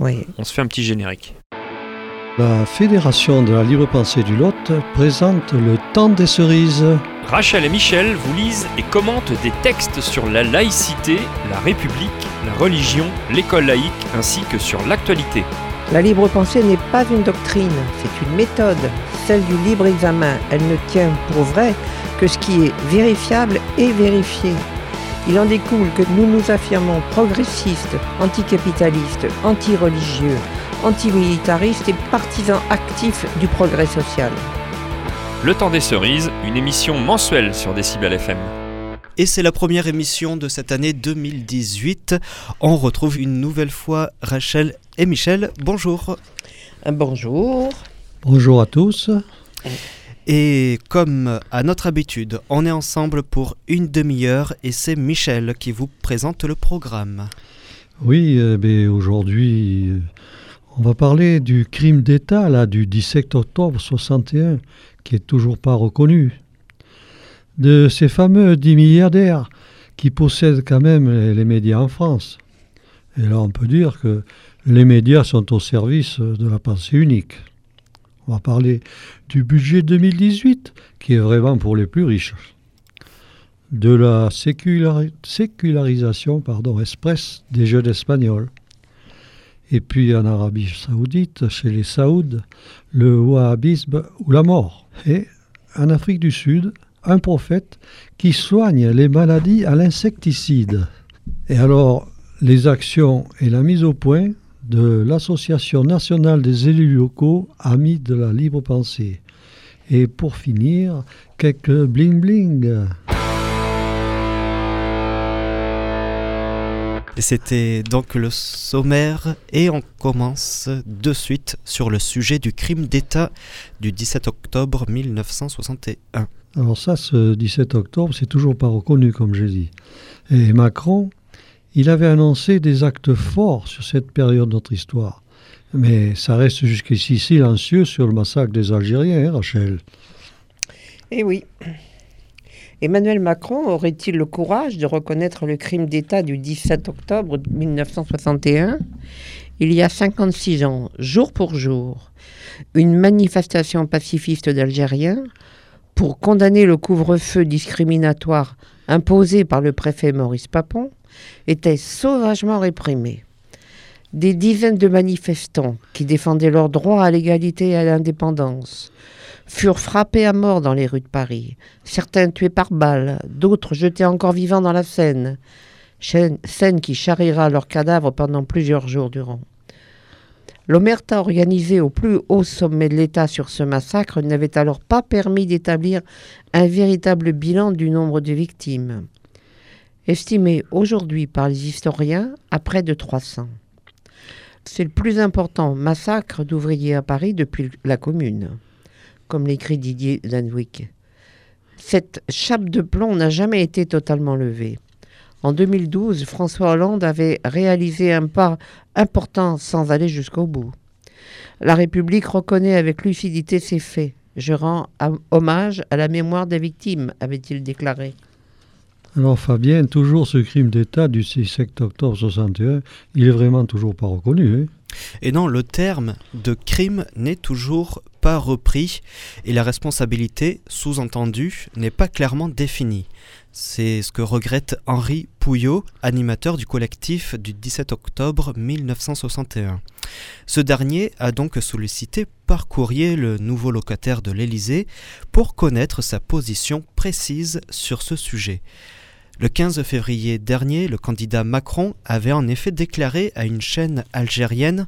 Oui. On se fait un petit générique. La Fédération de la libre pensée du Lot présente le temps des cerises. Rachel et Michel vous lisent et commentent des textes sur la laïcité, la République, la religion, l'école laïque ainsi que sur l'actualité. La libre pensée n'est pas une doctrine, c'est une méthode, celle du libre examen. Elle ne tient pour vrai que ce qui est vérifiable et vérifié. Il en découle que nous nous affirmons progressistes, anticapitalistes, anti-religieux, antimilitaristes et partisans actifs du progrès social. Le temps des cerises, une émission mensuelle sur Décibel FM. Et c'est la première émission de cette année 2018. On retrouve une nouvelle fois Rachel et Michel. Bonjour. Bonjour. Bonjour à tous. Et comme à notre habitude, on est ensemble pour une demi-heure et c'est Michel qui vous présente le programme. Oui, ben, aujourd'hui, on va parler du crime d'État là, du 17 octobre 61, qui est toujours pas reconnu. De ces fameux 10 milliardaires qui possèdent quand même les médias en France. Et là, on peut dire que les médias sont au service de la pensée unique. On va parler du budget 2018, qui est vraiment pour les plus riches. De la séculari- sécularisation pardon, express des jeunes espagnols. Et puis en Arabie saoudite, chez les Saouds, le wahhabisme ou la mort. Et en Afrique du Sud, un prophète qui soigne les maladies à l'insecticide. Et alors, les actions et la mise au point de l'Association nationale des élus locaux, Amis de la libre pensée. Et pour finir, quelques bling-bling. Et c'était donc le sommaire et on commence de suite sur le sujet du crime d'État du 17 octobre 1961. Alors ça, ce 17 octobre, c'est toujours pas reconnu, comme j'ai dit. Et Macron, il avait annoncé des actes forts sur cette période de notre histoire. Mais ça reste jusqu'ici silencieux sur le massacre des Algériens, hein, Rachel. Eh oui. Emmanuel Macron aurait-il le courage de reconnaître le crime d'État du 17 octobre 1961 Il y a 56 ans, jour pour jour, une manifestation pacifiste d'Algériens pour condamner le couvre-feu discriminatoire imposé par le préfet Maurice Papon était sauvagement réprimée. Des dizaines de manifestants qui défendaient leur droit à l'égalité et à l'indépendance furent frappés à mort dans les rues de Paris, certains tués par balles, d'autres jetés encore vivants dans la Seine, scène qui charriera leurs cadavres pendant plusieurs jours durant. L'omerta organisée au plus haut sommet de l'État sur ce massacre n'avait alors pas permis d'établir un véritable bilan du nombre de victimes, estimé aujourd'hui par les historiens à près de 300. C'est le plus important massacre d'ouvriers à Paris depuis la Commune comme l'écrit Didier Danwick. Cette chape de plomb n'a jamais été totalement levée. En 2012, François Hollande avait réalisé un pas important sans aller jusqu'au bout. La République reconnaît avec lucidité ses faits. Je rends hommage à la mémoire des victimes, avait-il déclaré. Alors Fabien, toujours ce crime d'État du 17 octobre 61, il est vraiment toujours pas reconnu. hein? Et non, le terme de crime n'est toujours pas repris et la responsabilité, sous-entendue, n'est pas clairement définie. C'est ce que regrette Henri Pouillot, animateur du collectif du 17 octobre 1961. Ce dernier a donc sollicité par courrier le nouveau locataire de l'Élysée pour connaître sa position précise sur ce sujet. Le 15 février dernier, le candidat Macron avait en effet déclaré à une chaîne algérienne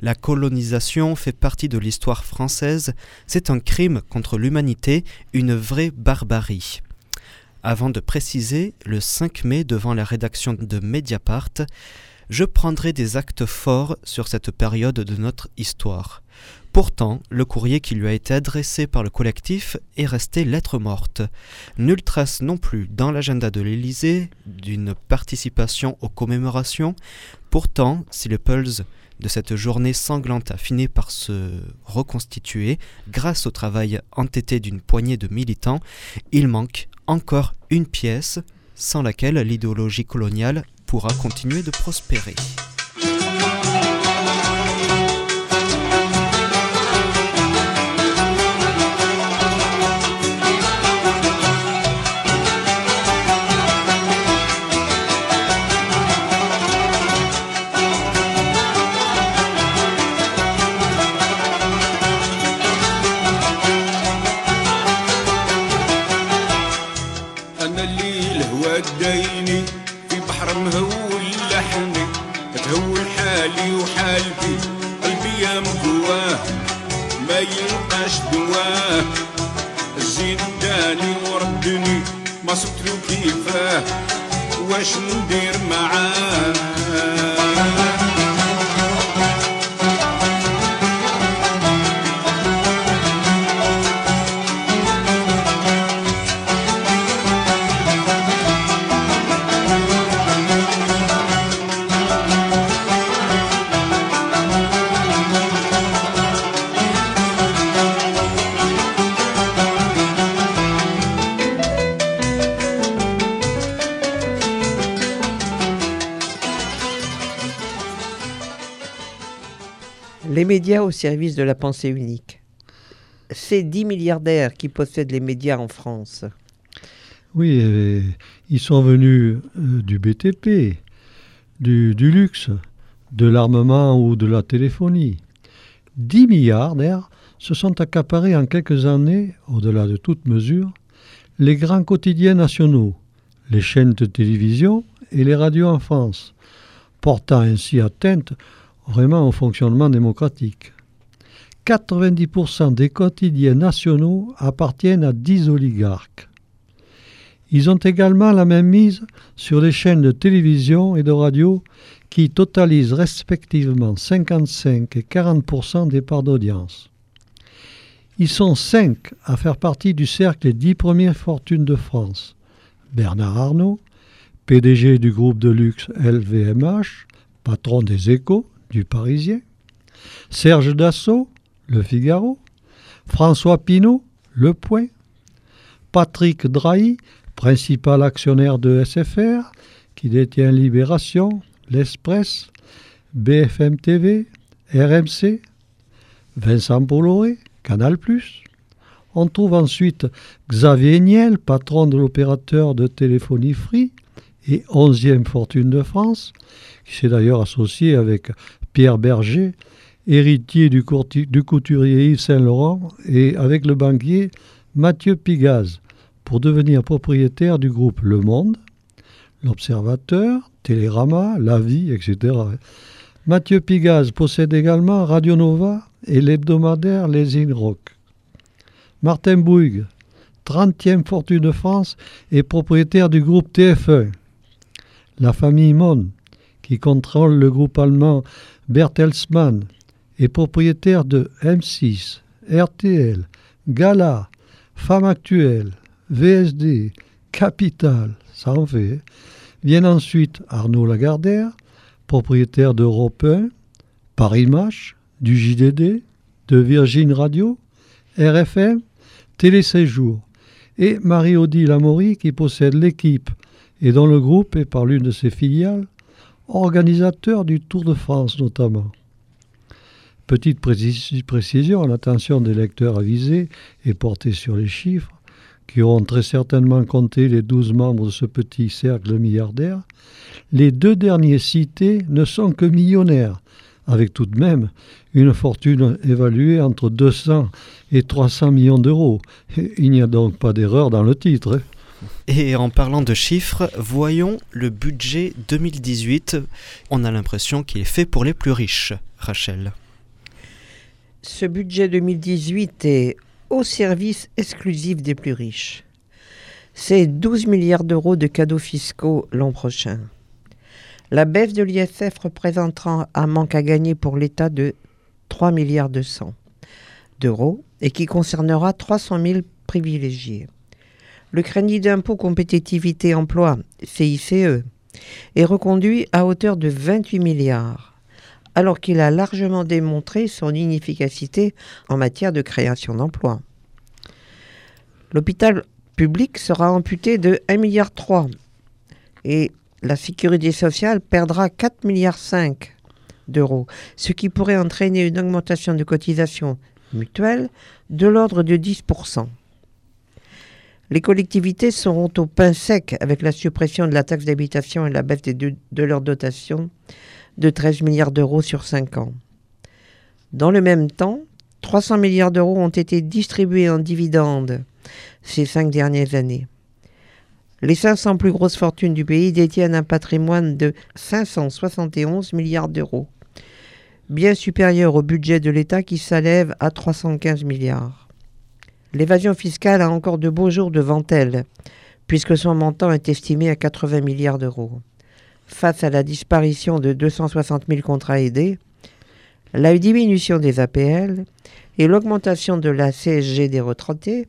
La colonisation fait partie de l'histoire française, c'est un crime contre l'humanité, une vraie barbarie. Avant de préciser, le 5 mai devant la rédaction de Mediapart, je prendrai des actes forts sur cette période de notre histoire. Pourtant, le courrier qui lui a été adressé par le collectif est resté lettre morte. Nulle trace non plus dans l'agenda de l'Élysée d'une participation aux commémorations. Pourtant, si le pulse de cette journée sanglante a fini par se reconstituer grâce au travail entêté d'une poignée de militants, il manque encore une pièce sans laquelle l'idéologie coloniale pourra continuer de prospérer. Les médias au service de la pensée unique. C'est 10 milliardaires qui possèdent les médias en France. Oui, euh, ils sont venus euh, du BTP, du, du luxe, de l'armement ou de la téléphonie. 10 milliardaires se sont accaparés en quelques années, au-delà de toute mesure, les grands quotidiens nationaux, les chaînes de télévision et les radios en France, portant ainsi atteinte vraiment au fonctionnement démocratique. 90% des quotidiens nationaux appartiennent à 10 oligarques. Ils ont également la même mise sur les chaînes de télévision et de radio qui totalisent respectivement 55 et 40% des parts d'audience. Ils sont cinq à faire partie du cercle des dix premières fortunes de France. Bernard Arnault, PDG du groupe de luxe LVMH, patron des échos, du Parisien, Serge Dassault, Le Figaro, François Pinault, Le Point, Patrick Drahi, principal actionnaire de SFR, qui détient Libération, L'Express, BFM TV, RMC, Vincent Bolloré, Canal+. On trouve ensuite Xavier Niel, patron de l'opérateur de téléphonie Free et 11e fortune de France, qui s'est d'ailleurs associé avec Pierre Berger, héritier du, couturier Yves Saint-Laurent, et avec le banquier Mathieu Pigaz, pour devenir propriétaire du groupe Le Monde, L'Observateur, Télérama, La Vie, etc. Mathieu Pigaz possède également Radio Nova et l'hebdomadaire Les Rock. Martin Bouygues, 30e fortune de France, est propriétaire du groupe TF1. La famille Mon, qui contrôle le groupe allemand Bertelsmann, est propriétaire de M6, RTL, Gala, Femme Actuelle, VSD, Capital, ça en fait. Viennent ensuite Arnaud Lagardère, propriétaire d'Europe 1, Paris Match, du JDD, de Virgin Radio, RFM, Téléséjour, et Marie-Odile Lamory qui possède l'équipe et dont le groupe est par l'une de ses filiales organisateur du Tour de France notamment. Petite précision, l'attention des lecteurs avisés est portée sur les chiffres qui auront très certainement compté les douze membres de ce petit cercle milliardaire. Les deux derniers cités ne sont que millionnaires, avec tout de même une fortune évaluée entre 200 et 300 millions d'euros. Il n'y a donc pas d'erreur dans le titre. Hein. Et en parlant de chiffres, voyons le budget 2018. On a l'impression qu'il est fait pour les plus riches, Rachel. Ce budget 2018 est au service exclusif des plus riches. C'est 12 milliards d'euros de cadeaux fiscaux l'an prochain. La baisse de l'ISF représentera un manque à gagner pour l'État de 3 milliards d'euros et qui concernera 300 000 privilégiés. Le crédit d'impôt compétitivité emploi, CICE, est reconduit à hauteur de 28 milliards, alors qu'il a largement démontré son inefficacité en matière de création d'emplois. L'hôpital public sera amputé de 1,3 milliard et la sécurité sociale perdra 4,5 milliards d'euros, ce qui pourrait entraîner une augmentation de cotisations mutuelles de l'ordre de 10%. Les collectivités seront au pain sec avec la suppression de la taxe d'habitation et la baisse de, leur dotation de 13 milliards d'euros sur 5 ans. Dans le même temps, 300 milliards d'euros ont été distribués en dividendes ces cinq dernières années. Les 500 plus grosses fortunes du pays détiennent un patrimoine de 571 milliards d'euros. bien supérieur au budget de l'État qui s'élève à 315 milliards. L'évasion fiscale a encore de beaux jours devant elle, puisque son montant est estimé à 80 milliards d'euros. Face à la disparition de 260 000 contrats aidés, la diminution des APL et l'augmentation de la CSG des retraités,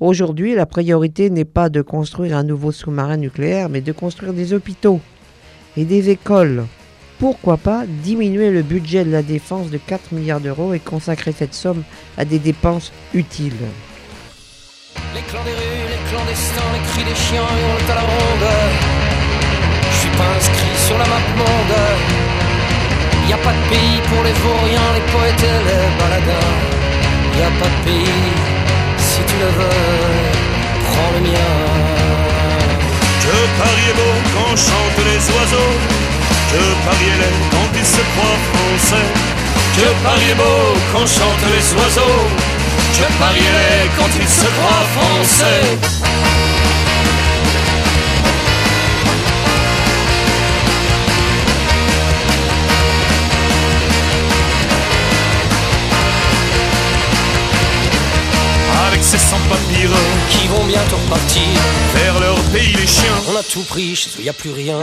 aujourd'hui la priorité n'est pas de construire un nouveau sous-marin nucléaire, mais de construire des hôpitaux et des écoles. Pourquoi pas diminuer le budget de la défense de 4 milliards d'euros et consacrer cette somme à des dépenses utiles Les clans des rues, les clandestins, les cris des chiens hurlent à la ronde. Je suis pas inscrit sur la map monde. Y a pas de pays pour les vauriens, les poètes et les baladins. Y a pas de pays, si tu le veux, prends le mien. Que Paris est beau quand chantent les oiseaux Que Paris est laid quand il se croit français Que Paris est beau quand chantent les oiseaux Que Paris est laid quand il se croit français Avec ses sans-papiers Qui vont bientôt repartir. vers leur pays les chiens On a tout pris, chez eux y a plus rien.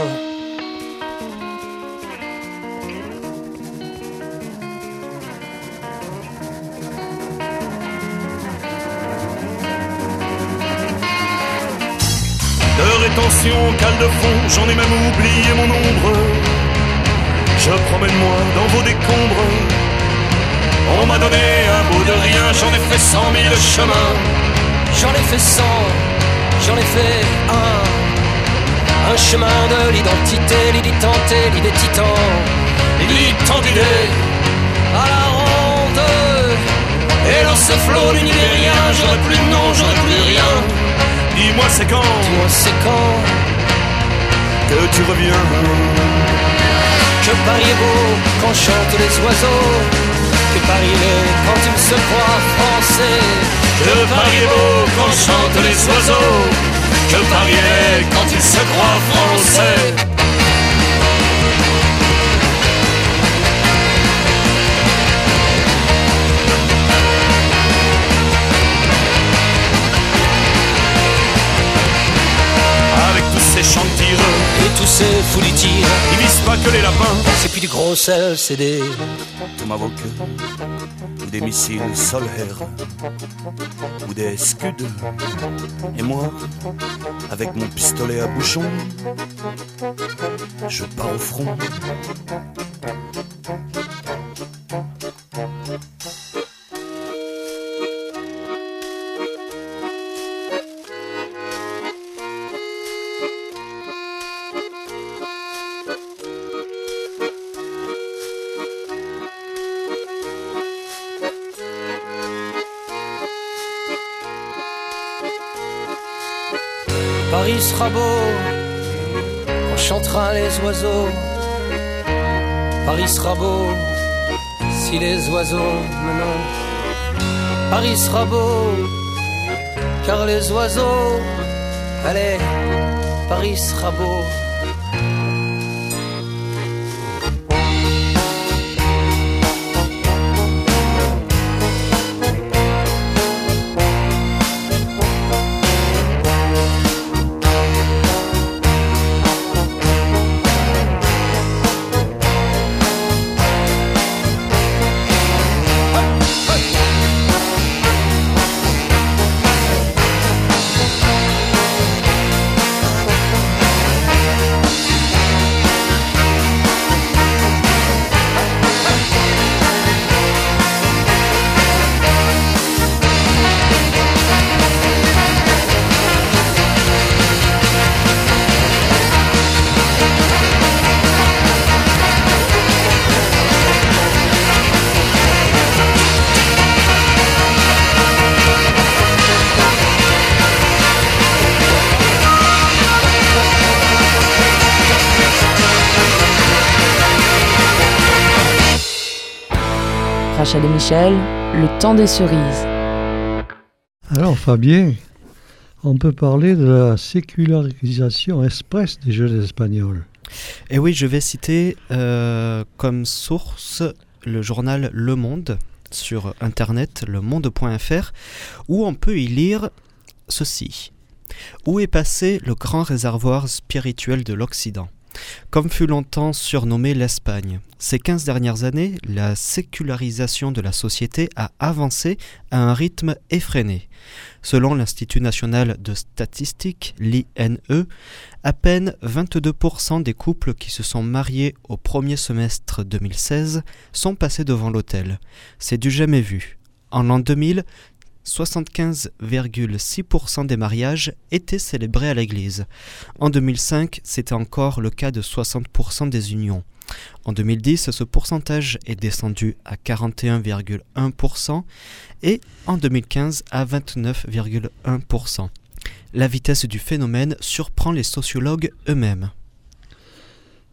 De rétention, cale de fond, j'en ai même oublié mon ombre. Je promène-moi dans vos décombres. On m'a donné un bout de rien, j'en ai fait cent mille chemins. J'en ai fait cent, j'en ai fait un. Un chemin de l'identité, l'idée tentée, l'idée titan. D'idées, À la ronde, et dans ce flot d'univers, j'aurais plus de nom, j'aurais plus rien. Dis-moi c'est quand dis-moi c'est quand que tu reviens. que Paris est beau quand chantent les oiseaux? Que Paris est quand il se croit français? Que Paris est beau quand chantent les oiseaux? Que Paris est quand il se croit français? Les lapins. c'est plus du gros sel, c'est des. Tomahawk ou des missiles solaires ou des scuds. Et moi, avec mon pistolet à bouchon, je pars au front. Paris sera beau quand chantera les oiseaux. Paris sera beau si les oiseaux me nomment. Paris sera beau car les oiseaux. Allez, Paris sera beau. Rachel et Michel, le temps des cerises. Alors Fabien, on peut parler de la sécularisation express des jeux espagnols. Et oui, je vais citer euh, comme source le journal Le Monde sur internet, lemonde.fr, où on peut y lire ceci. Où est passé le grand réservoir spirituel de l'Occident? Comme fut longtemps surnommé l'Espagne, ces 15 dernières années, la sécularisation de la société a avancé à un rythme effréné. Selon l'Institut national de statistique, l'INE, à peine 22% des couples qui se sont mariés au premier semestre 2016 sont passés devant l'hôtel. C'est du jamais vu. En l'an 2000, 75,6% des mariages étaient célébrés à l'église. En 2005, c'était encore le cas de 60% des unions. En 2010, ce pourcentage est descendu à 41,1% et en 2015 à 29,1%. La vitesse du phénomène surprend les sociologues eux-mêmes.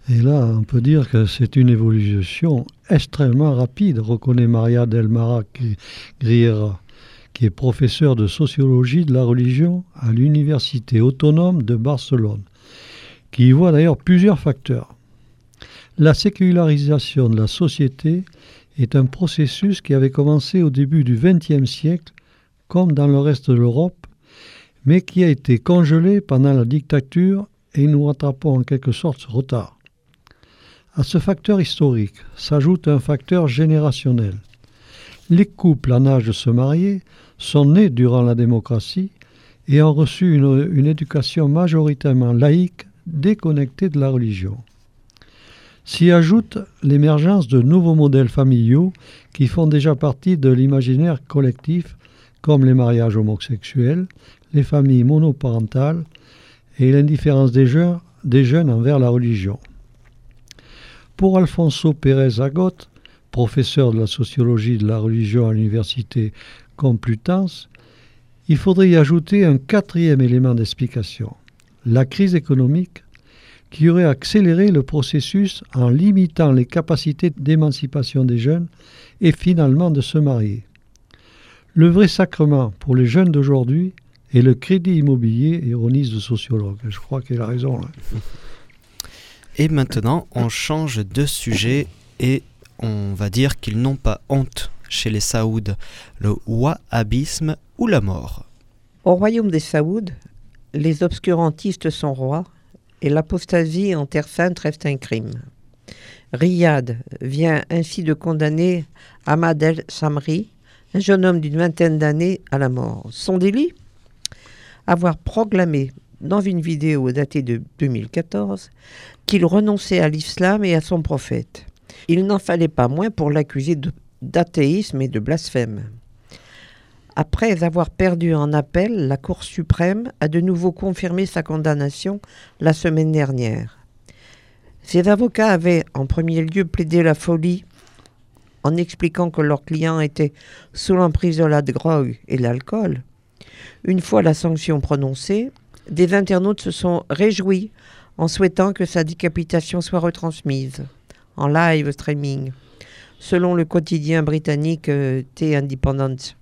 Et là, on peut dire que c'est une évolution extrêmement rapide, reconnaît Maria Delmara Griera qui est professeur de sociologie de la religion à l'Université autonome de Barcelone, qui y voit d'ailleurs plusieurs facteurs. La sécularisation de la société est un processus qui avait commencé au début du XXe siècle, comme dans le reste de l'Europe, mais qui a été congelé pendant la dictature et nous rattrapons en quelque sorte ce retard. À ce facteur historique s'ajoute un facteur générationnel. Les couples en âge de se marier sont nés durant la démocratie et ont reçu une, éducation majoritairement laïque, déconnectée de la religion. S'y ajoute l'émergence de nouveaux modèles familiaux qui font déjà partie de l'imaginaire collectif, comme les mariages homosexuels, les familles monoparentales et l'indifférence des jeunes, envers la religion. Pour Alfonso Pérez Agot, professeur de la sociologie de la religion à l'université Complutense, il faudrait y ajouter un quatrième élément d'explication, la crise économique qui aurait accéléré le processus en limitant les capacités d'émancipation des jeunes et finalement de se marier. Le vrai sacrement pour les jeunes d'aujourd'hui est le crédit immobilier, ironise le sociologue. Je crois qu'il a raison. Et maintenant, on change de sujet et on va dire qu'ils n'ont pas honte chez les Saouds, le wahhabisme ou la mort. Au royaume des Saouds, les obscurantistes sont rois et l'apostasie en Terre Sainte reste un crime. Riyad vient ainsi de condamner Ahmad el-Samri, un jeune homme d'une vingtaine d'années, à la mort. Son délit? Avoir proclamé dans une vidéo datée de 2014 qu'il renonçait à l'islam et à son prophète. Il n'en fallait pas moins pour l'accuser d'athéisme et de blasphème. Après avoir perdu en appel, la Cour suprême a de nouveau confirmé sa condamnation la semaine dernière. Ses avocats avaient en premier lieu plaidé la folie en expliquant que leur client était sous l'emprise de la drogue et de l'alcool. Une fois la sanction prononcée, des internautes se sont réjouis en souhaitant que sa décapitation soit retransmise en live streaming, selon le quotidien britannique euh, T Independent.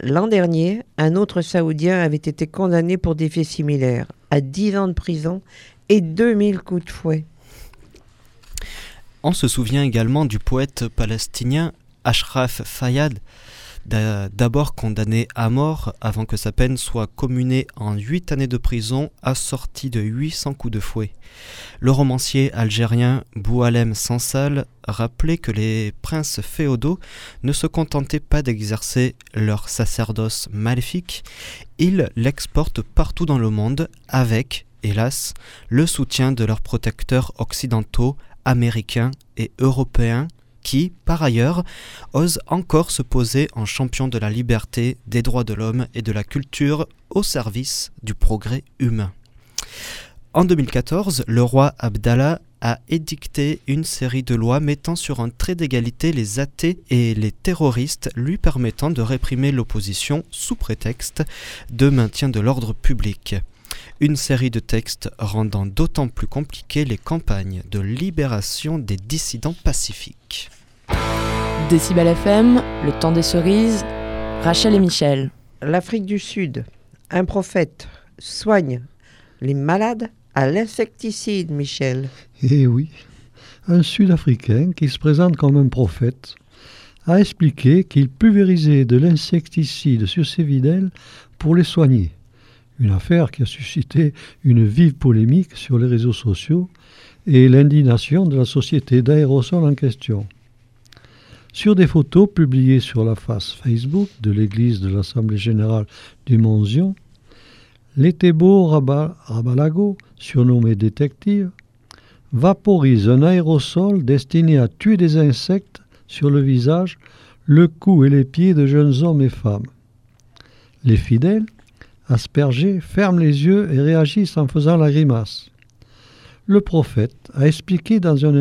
L'an dernier, un autre Saoudien avait été condamné pour des faits similaires, à 10 ans de prison et 2000 coups de fouet. On se souvient également du poète palestinien Ashraf Fayyad, d'abord condamné à mort avant que sa peine soit communée en 8 années de prison assortie de 800 coups de fouet. Le romancier algérien Boualem Sansal rappelait que les princes féodaux ne se contentaient pas d'exercer leur sacerdoce maléfique, ils l'exportent partout dans le monde avec, hélas, le soutien de leurs protecteurs occidentaux, américains et européens qui, par ailleurs, ose encore se poser en champion de la liberté, des droits de l'homme et de la culture au service du progrès humain. En 2014, le roi Abdallah a édicté une série de lois mettant sur un trait d'égalité les athées et les terroristes, lui permettant de réprimer l'opposition sous prétexte de maintien de l'ordre public. Une série de textes rendant d'autant plus compliquées les campagnes de libération des dissidents pacifiques. Décibel FM, le temps des cerises, Rachel et Michel. L'Afrique du Sud, un prophète soigne les malades à l'insecticide, Michel. Eh oui, un Sud-Africain qui se présente comme un prophète a expliqué qu'il pulvérisait de l'insecticide sur ses videlles pour les soigner. Une affaire qui a suscité une vive polémique sur les réseaux sociaux et l'indignation de la société d'aérosol en question. Sur des photos publiées sur la face Facebook de l'église de l'Assemblée générale du Monzion, l'Etebo Rabalago, surnommé détective, vaporise un aérosol destiné à tuer des insectes sur le visage, le cou et les pieds de jeunes hommes et femmes. Les fidèles, aspergés, ferment les yeux et réagissent en faisant la grimace. Le prophète a expliqué dans une,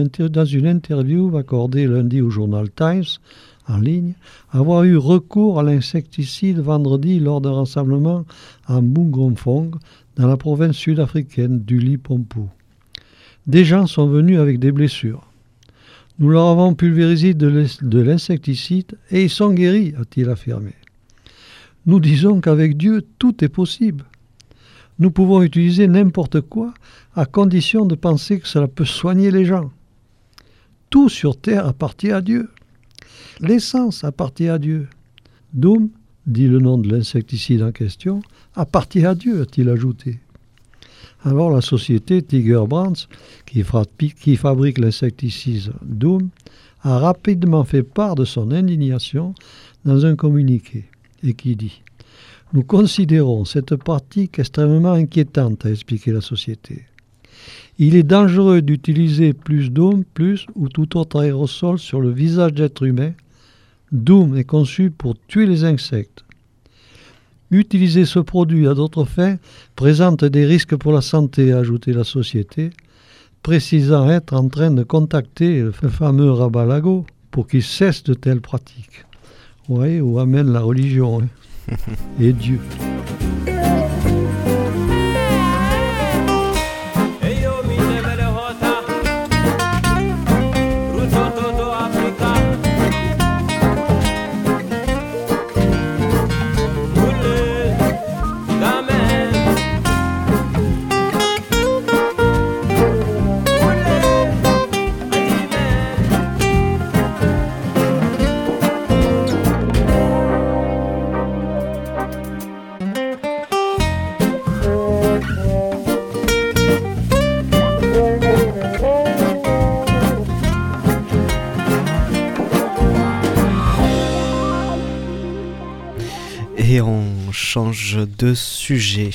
interview accordée lundi au journal Times en ligne avoir eu recours à l'insecticide vendredi lors d'un rassemblement à Mungomfong dans la province sud-africaine du Limpopo. Des gens sont venus avec des blessures. Nous leur avons pulvérisé de l'insecticide et ils sont guéris, a-t-il affirmé. Nous disons qu'avec Dieu, tout est possible. Nous pouvons utiliser n'importe quoi à condition de penser que cela peut soigner les gens. Tout sur Terre appartient à Dieu. L'essence appartient à Dieu. Doom, dit le nom de l'insecticide en question, appartient à Dieu, a-t-il ajouté. Alors la société Tiger Brands, qui, fabrique l'insecticide Doom, a rapidement fait part de son indignation dans un communiqué et qui dit Nous considérons cette pratique extrêmement inquiétante, a expliqué la société. Il est dangereux d'utiliser plus Doom, plus ou tout autre aérosol sur le visage d'être humain. Doom est conçu pour tuer les insectes. Utiliser ce produit à d'autres fins présente des risques pour la santé, a ajouté la société, précisant être en train de contacter le fameux Rabalago pour qu'il cesse de telles pratiques. Oui, où amène la religion hein. et Dieu. De sujet.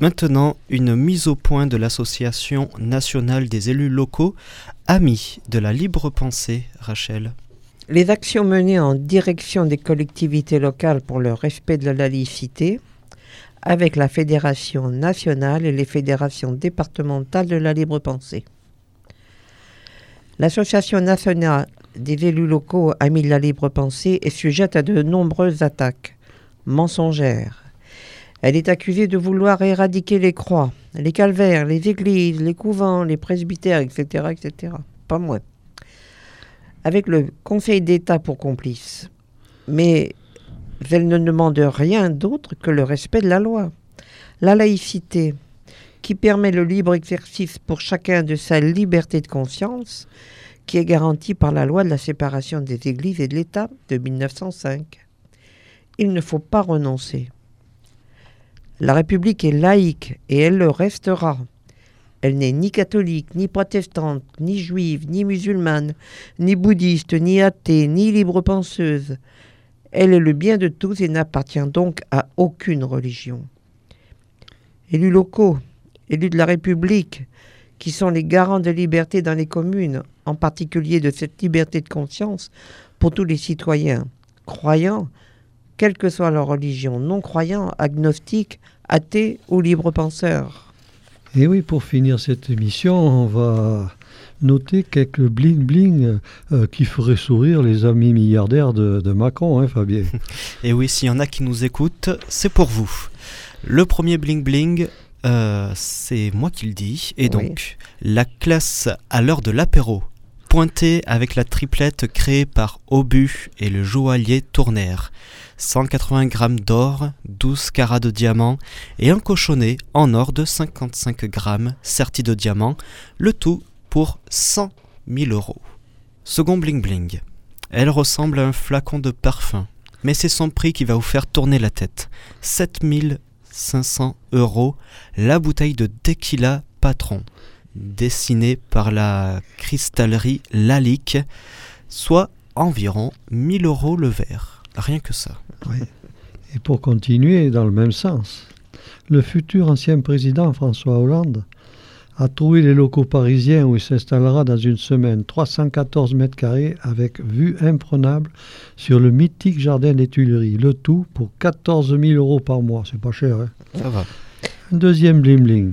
Maintenant, une mise au point de l'Association nationale des élus locaux, Amis de la libre pensée, Rachel. Les actions menées en direction des collectivités locales pour le respect de la laïcité, avec la Fédération nationale et les fédérations départementales de la libre pensée. L'Association nationale des élus locaux Amis de la libre pensée est sujette à de nombreuses attaques mensongère. Elle est accusée de vouloir éradiquer les croix, les calvaires, les églises, les couvents, les presbytères, etc., etc. Pas moins. Avec le Conseil d'État pour complice. Mais elle ne demande rien d'autre que le respect de la loi. La laïcité, qui permet le libre exercice pour chacun de sa liberté de conscience, qui est garantie par la loi de la séparation des églises et de l'État de 1905 il ne faut pas renoncer. La République est laïque et elle le restera. Elle n'est ni catholique, ni protestante, ni juive, ni musulmane, ni bouddhiste, ni athée, ni libre penseuse. Elle est le bien de tous et n'appartient donc à aucune religion. Élus locaux, élus de la République, qui sont les garants de liberté dans les communes, en particulier de cette liberté de conscience pour tous les citoyens, croyants, quelle que soit leur religion, non-croyants, agnostiques, athées ou libres penseurs. Et oui, pour finir cette émission, on va noter quelques bling-bling euh, qui feraient sourire les amis milliardaires de, Macron, hein, Fabien. Et oui, s'il y en a qui nous écoutent, c'est pour vous. Le premier bling-bling, euh, c'est moi qui le dis. Et donc, la classe à l'heure de l'apéro pointé avec la triplette créée par Obus et le joaillier Tournaire. 180 grammes d'or, 12 carats de diamant et un cochonnet en or de 55 grammes serti de diamant, le tout pour 100 000 euros. Second bling bling. Elle ressemble à un flacon de parfum, mais c'est son prix qui va vous faire tourner la tête. 7500 euros, la bouteille de tequila patron, dessinée par la cristallerie Lalique, soit environ 1000 euros le verre. Rien que ça. Oui. Et pour continuer dans le même sens, le futur ancien président François Hollande a trouvé les locaux parisiens où il s'installera dans une semaine 314 mètres carrés avec vue imprenable sur le mythique jardin des Tuileries. Le tout pour 14 000 euros par mois. C'est pas cher, hein Ça va. Un deuxième bling bling.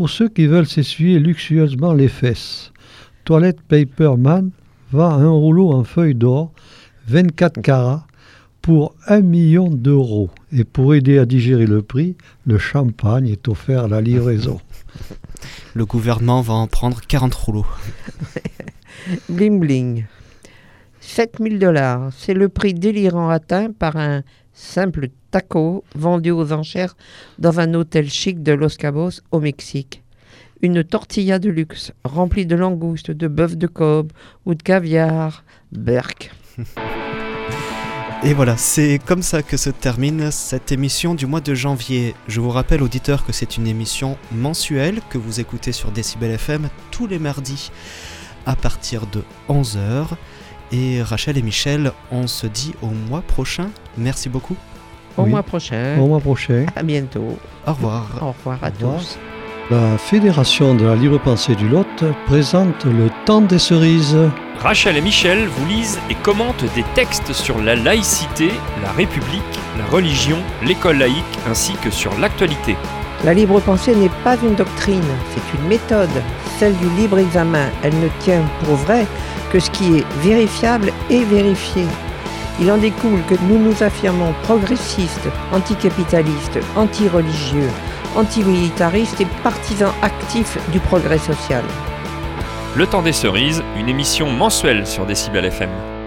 Pour ceux qui veulent s'essuyer luxueusement les fesses, Toilette Paper Man vend un rouleau en feuille d'or, 24 carats, pour 1 million d'euros. Et pour aider à digérer le prix, le champagne est offert à la livraison. Le gouvernement va en prendre 40 rouleaux. Bling bling. 7000 dollars, c'est le prix délirant atteint par un simple taco vendu aux enchères dans un hôtel chic de Los Cabos au Mexique. Une tortilla de luxe remplie de langoustes, de bœuf de Kobe ou de caviar, berk. Et voilà, c'est comme ça que se termine cette émission du mois de janvier. Je vous rappelle, auditeurs, que c'est une émission mensuelle que vous écoutez sur Decibel FM tous les mardis à partir de 11h. Et Rachel et Michel, on se dit au mois prochain. Merci beaucoup. Au Oui. mois prochain. Au mois prochain, À bientôt. Au revoir. Au revoir à Au revoir. tous. la Fédération de la libre pensée du Lot présente le temps des cerises. Rachel et Michel vous lisent et commentent des textes sur la laïcité, la République, la religion, l'école laïque ainsi que sur l'actualité. La libre pensée n'est pas une doctrine, c'est une méthode, celle du libre examen. Elle ne tient pour vrai que ce qui est vérifiable et vérifié. Il en découle que nous nous affirmons progressistes, anticapitalistes, anti-religieux, antimilitaristes et partisans actifs du progrès social. Le temps des cerises, une émission mensuelle sur Décibel FM.